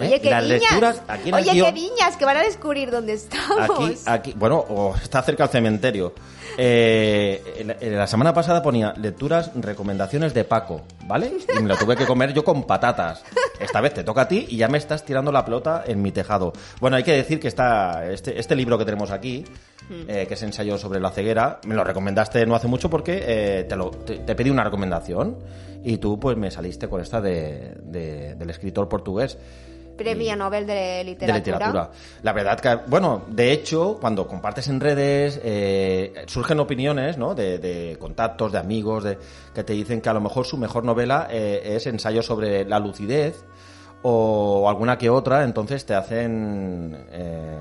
Oye, qué las viñas. lecturas aquí en el Oye, guión- qué viñas, que van a descubrir dónde estamos. Aquí, aquí, bueno, o está cerca del cementerio. Eh, la- semana pasada ponía lecturas, recomendaciones de Paco, ¿vale? Y me lo tuve que comer yo con patatas. Esta vez te toca a ti y ya me estás tirando la pelota en mi tejado. Bueno, hay que decir que está este, este libro que tenemos aquí, eh, que es ensayo sobre la ceguera, me lo recomendaste no hace mucho porque eh, te, lo, te, te pedí una recomendación y tú pues me saliste con esta de, de- del escritor portugués Premio Nobel de de Literatura. literatura. La verdad que, bueno, de hecho, cuando compartes en redes, eh, surgen opiniones, ¿no? De, de contactos, de amigos, de, que te dicen que a lo mejor su mejor novela eh, es ensayo sobre la lucidez o alguna que otra, entonces te hacen eh,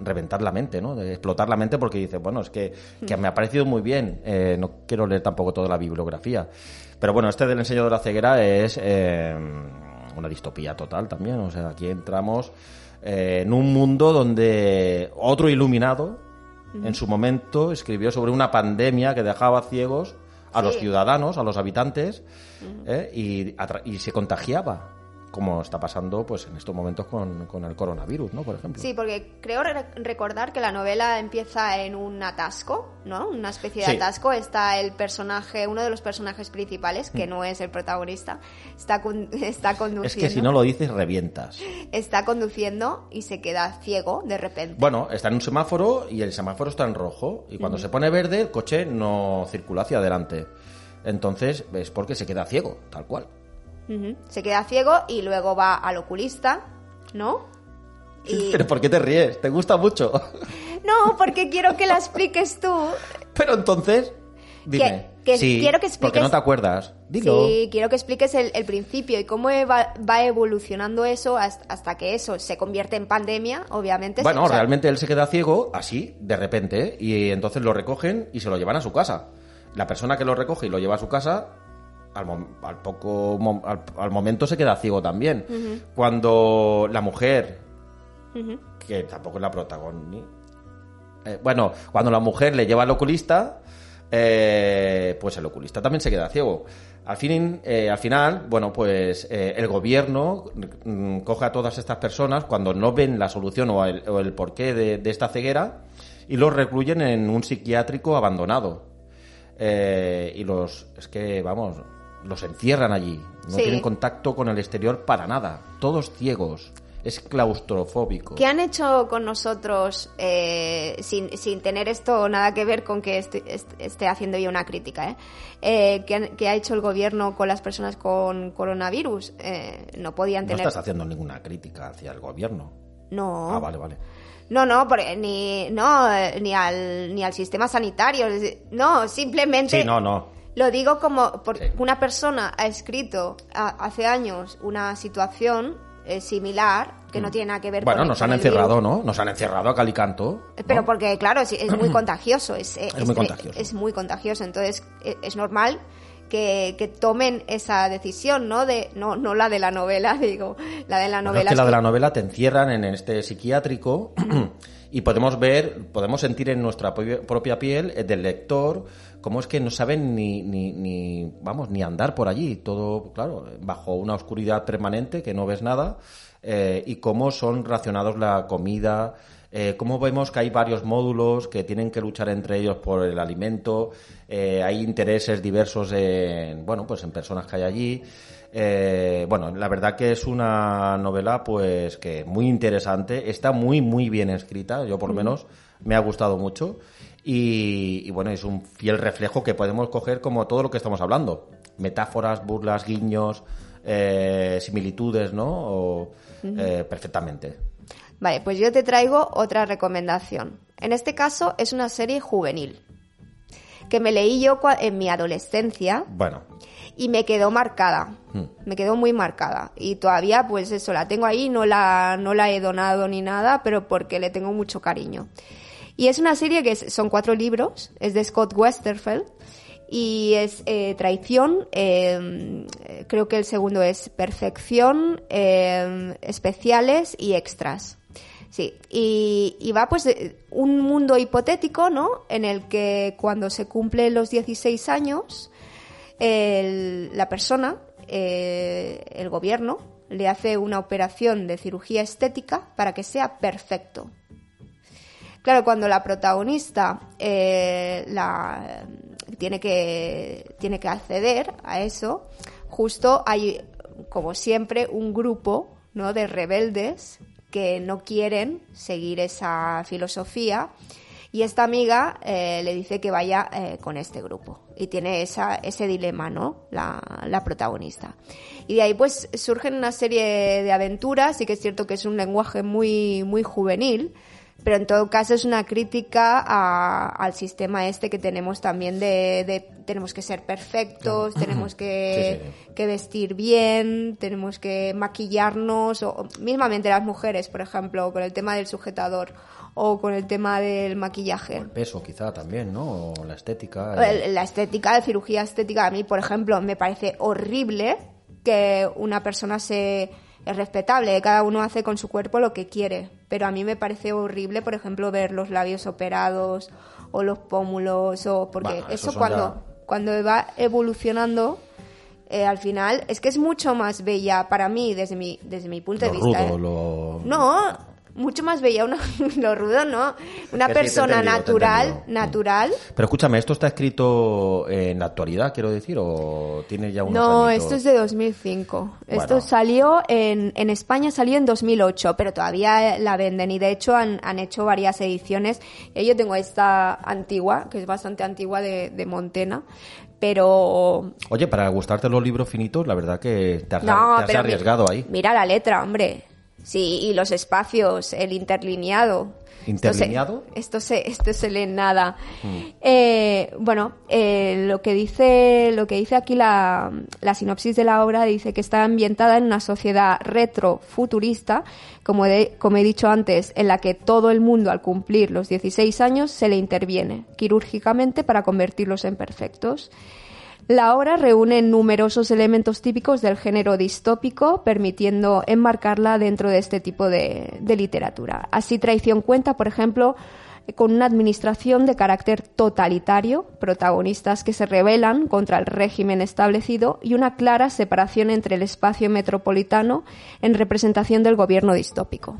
reventar la mente, ¿no? De explotar la mente porque dices, bueno, es que, que me ha parecido muy bien, eh, no quiero leer tampoco toda la bibliografía. Pero bueno, este del ensayo de la ceguera es eh, una distopía total también, o sea, aquí entramos eh, en un mundo donde otro iluminado, en su momento, escribió sobre una pandemia que dejaba ciegos a los ciudadanos, a los habitantes, ¿eh? y se contagiaba, como está pasando pues en estos momentos con, con el coronavirus, ¿no? Por ejemplo. Sí, porque creo re- recordar que la novela empieza en un atasco, ¿no? Una especie de Sí. atasco. Está el personaje, uno de los personajes principales, que no es el protagonista, está, con- está conduciendo. Mm. Es que si no lo dices, revientas. Está conduciendo y se queda ciego de repente. Bueno, está en un semáforo y el semáforo está en rojo. Y cuando se pone verde, el coche no circula hacia adelante. Entonces, es porque se queda ciego, tal cual. Ujú. Se queda ciego y luego va al oculista, ¿no? Y... Pero ¿por qué te ríes? ¿Te gusta mucho? No, porque quiero que la expliques tú. Pero entonces, dime. Que- que sí, quiero que Porque expliques- no te acuerdas. Dilo. Sí, quiero que expliques el, el principio y cómo va evolucionando eso hasta, hasta que eso se convierte en pandemia, obviamente. Bueno, O sea, realmente él se queda ciego así, de repente, y entonces lo recogen y se lo llevan a su casa. La persona que lo recoge y lo lleva a su casa, al, al poco al, al momento se queda ciego también. Cuando la mujer, que tampoco es la protagonista, eh, bueno, cuando la mujer le lleva al oculista, eh, pues el oculista también se queda ciego. Al, fin, eh, al final, bueno, pues eh, el gobierno mm, coge a todas estas personas cuando no ven la solución o el, o el porqué de, de esta ceguera y los recluyen en un psiquiátrico abandonado. Eh, y los, es que, vamos, los encierran allí. No Sí. tienen contacto con el exterior para nada. Todos ciegos. Es claustrofóbico. ¿Qué han hecho con nosotros eh, sin, sin tener esto nada que ver con que esté, est- esté haciendo yo una crítica? ¿eh? Eh, ¿qué, han- qué ha hecho el gobierno con las personas con coronavirus? Eh, no podían No tener... estás haciendo ninguna crítica hacia el gobierno. No. Ah, vale, vale. No, no, porque ni, no, eh, ni, al, ni al sistema sanitario. No, simplemente... Sí, no, no. Lo digo como porque una persona ha escrito a- hace años una situación eh, similar que no tiene nada que ver Mm. Bueno, con nos con han el encerrado, virus. ¿no? Nos han encerrado a Calicanto. Pero porque, claro, sí, es muy contagioso. Es, eh, Es muy contagioso. Es muy contagioso. Entonces, eh, es normal que, que tomen esa decisión, ¿no? De, no, no la de la novela, digo, la de la Bueno, novela. es que la de la novela te encierran en este psiquiátrico y podemos ver, podemos sentir en nuestra propia- propia piel eh, del lector cómo es que no saben ni, ni, ni, vamos, ni andar por allí. Todo, claro, bajo una oscuridad permanente que no ves nada eh, y cómo son racionados la comida. Eh, cómo vemos que hay varios módulos que tienen que luchar entre ellos por el alimento, eh, hay intereses diversos en, bueno, pues en personas que hay allí. Eh, bueno, la verdad que es una novela pues que muy interesante, está muy muy bien escrita, yo por lo Mm. menos me ha gustado mucho y, y, bueno, es un fiel reflejo que podemos coger como todo lo que estamos hablando, metáforas, burlas, guiños, eh, similitudes, ¿no? O, eh, perfectamente. Vale, pues yo te traigo otra recomendación. En este caso es una serie juvenil que me leí yo en mi adolescencia Bueno, y me quedó marcada. hmm. Me quedó muy marcada. Y todavía, pues eso, la tengo ahí, no la, no la he donado ni nada, pero porque le tengo mucho cariño. Y es una serie que es- son cuatro libros, es de Scott Westerfeld. Y es eh, Traición, eh, creo que el segundo es Perfección, eh, Especiales y Extras. Sí, y, va pues un mundo hipotético, ¿no? En el que cuando se cumplen los 16 años, la persona, eh, el gobierno, le hace una operación de cirugía estética para que sea perfecto. Claro, cuando la protagonista eh, la, tiene, que, tiene que acceder a eso, justo hay, como siempre, un grupo ¿no? de rebeldes que no quieren seguir esa filosofía y esta amiga eh, le dice que vaya eh, con este grupo y tiene esa, ese dilema, ¿no? La, la protagonista. Y de ahí pues surgen una serie de aventuras, y que es cierto que es un lenguaje muy, muy juvenil, pero en todo caso es una crítica a- al sistema este que tenemos también de, de tenemos que ser perfectos, tenemos que, Sí, que vestir bien, tenemos que maquillarnos, o o mismamente las mujeres, por ejemplo, con el tema del sujetador o con el tema del maquillaje. peso quizá también, ¿no? O la estética. eh. El- La estética, la cirugía estética, a mí, por ejemplo, me parece horrible que una persona se es respetable, cada uno hace con su cuerpo lo que quiere, pero a mí me parece horrible, por ejemplo, ver los labios operados o los pómulos o porque Bueno, eso cuando cuando va evolucionando eh, al final es que es mucho más bella para mí desde mi desde mi punto Lo de vista. rudo, ¿eh? lo... No, mucho más bella una lo rudo, no, una Que sí, persona entendido, natural, natural Pero escúchame, ¿esto está escrito en la actualidad, quiero decir, o tiene ya unos No, añitos? esto es de 2005. Esto Bueno. salió en, en España, salió en 2008, pero todavía la venden y de hecho han, han hecho varias ediciones. Y yo tengo esta antigua, que es bastante antigua de, de Montena, pero... Oye, para gustarte los libros finitos, la verdad que te has, No, te has pero mi- arriesgado ahí. Mira la letra, hombre. Sí, y los espacios, el interlineado. ¿Interlineado? Esto se, esto se lee nada. Mm. Eh, bueno, eh, lo que dice, lo que dice aquí la, la sinopsis de la obra dice que está ambientada en una sociedad retrofuturista, como, de- como he dicho antes, en la que todo el mundo al cumplir los 16 años se le interviene quirúrgicamente para convertirlos en perfectos. La obra reúne numerosos elementos típicos del género distópico, permitiendo enmarcarla dentro de este tipo de, de literatura. Así, Traición cuenta, por ejemplo, con una administración de carácter totalitario, protagonistas que se rebelan contra el régimen establecido y una clara separación entre el espacio metropolitano en representación del gobierno distópico.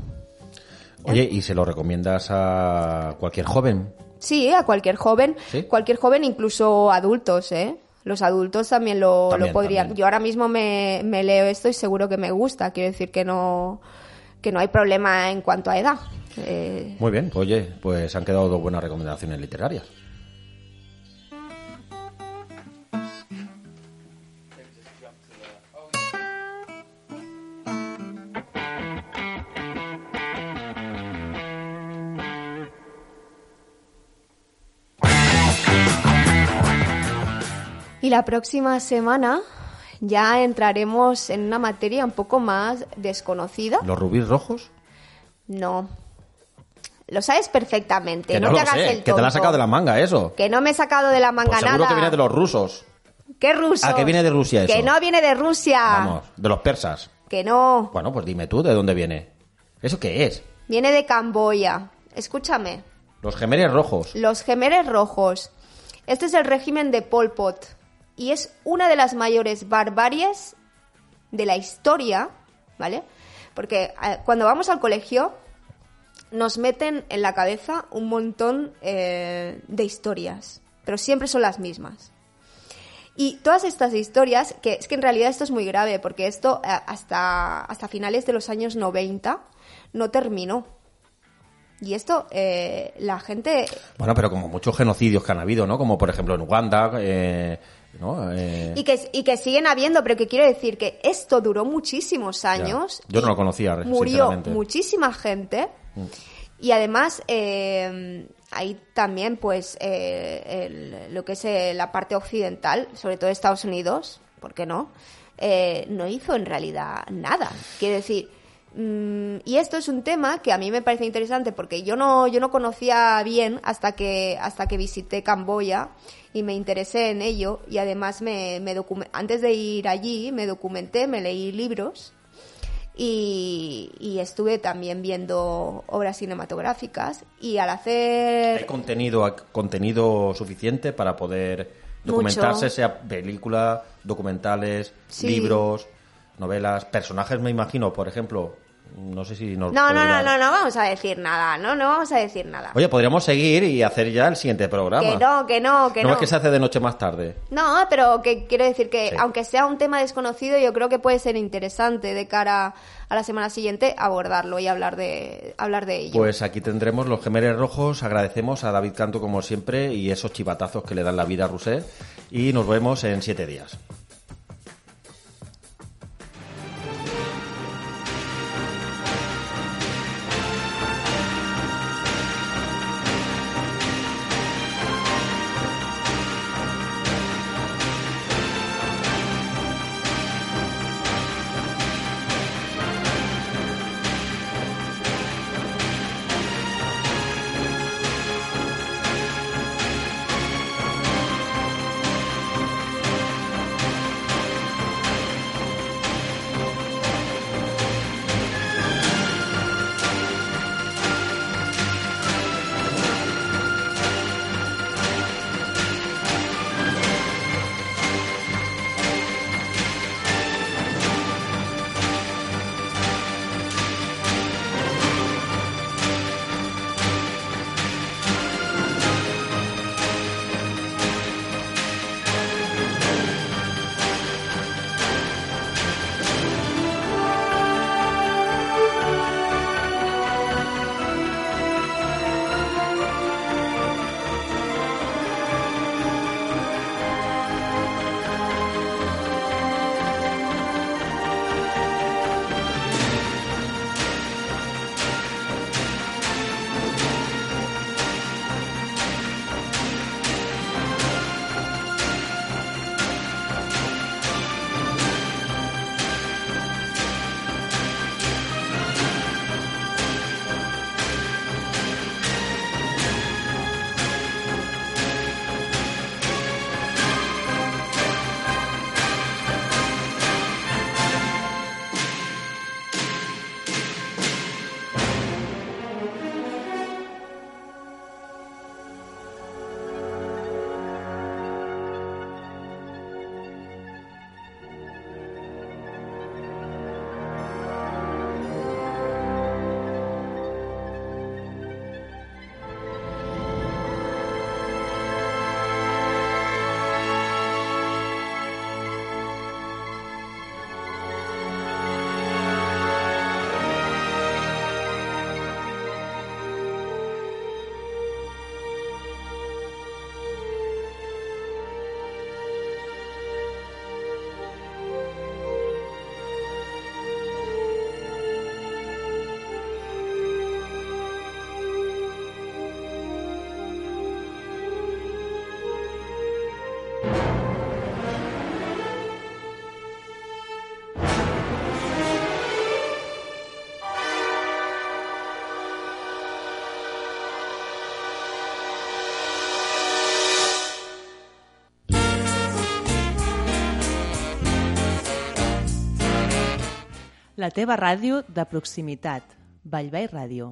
Oye, ¿y se lo recomiendas a cualquier joven? Sí, a cualquier joven, ¿Sí? cualquier joven, incluso adultos, ¿eh? Los adultos también lo, También, lo podrían. también. Yo ahora mismo me, me leo esto y seguro que me gusta. Quiero decir que no, que no hay problema en cuanto a edad. Eh, Muy bien, oye, pues han quedado dos buenas recomendaciones literarias. Y la próxima semana ya entraremos en una materia un poco más desconocida. ¿Los rubíes rojos? No. Lo sabes perfectamente. Que no, no, te lo hagas sé, el que te la has sacado de la manga eso. Que no me he sacado de la manga Pues seguro nada. que viene de los rusos. ¿Qué ruso? ¿A qué viene de Rusia eso? Que no viene de Rusia. Vamos, de los persas. Que no. Bueno, pues dime tú de dónde viene. ¿Eso qué es? Viene de Camboya. Escúchame. Los gemeres rojos. Los gemeres rojos. Este es el régimen de Pol Pot. Y es una de las mayores barbaries de la historia, ¿vale? Porque eh, cuando vamos al colegio nos meten en la cabeza un montón eh, de historias, pero siempre son las mismas. Y todas estas historias, que es que en realidad esto es muy grave, porque esto eh, hasta, hasta finales de los años 90 no terminó. Y esto, eh, la gente... Bueno, pero como muchos genocidios que han habido, ¿no? Como por ejemplo en Uganda, ¿no? Eh, Y que, y que siguen habiendo, pero que quiero decir que esto duró muchísimos años. Yo no lo conocía, Murió muchísima gente. Mm. Y además, eh, hay también, pues, eh, el- lo que es eh, la parte occidental, sobre todo Estados Unidos, ¿por qué no? No hizo en realidad nada. Quiero decir, y esto es un tema que a mí me parece interesante porque yo no, yo no conocía bien hasta que, hasta que visité Camboya y me interesé en ello y además me, antes de ir allí me documenté, me leí libros y, y estuve también viendo obras cinematográficas y al Hay hacer contenido, contenido suficiente para poder documentarse, sea película, documentales, Sí. libros, novelas, personajes, me imagino, por ejemplo. No sé si nos no no no no no vamos a decir nada no no vamos a decir nada Oye, podríamos seguir y hacer ya el siguiente programa. que no que no que no no es que se hace de noche más tarde. No, pero que quiero decir que Sí. aunque sea un tema desconocido, yo creo que puede ser interesante de cara a la semana siguiente abordarlo y hablar de hablar de ello. Pues aquí tendremos los gemeres rojos. Agradecemos a David Canto como siempre y esos chivatazos que le dan la vida a Rousset. Y nos vemos en siete días. La teva ràdio de proximitat. Vallvei Ràdio.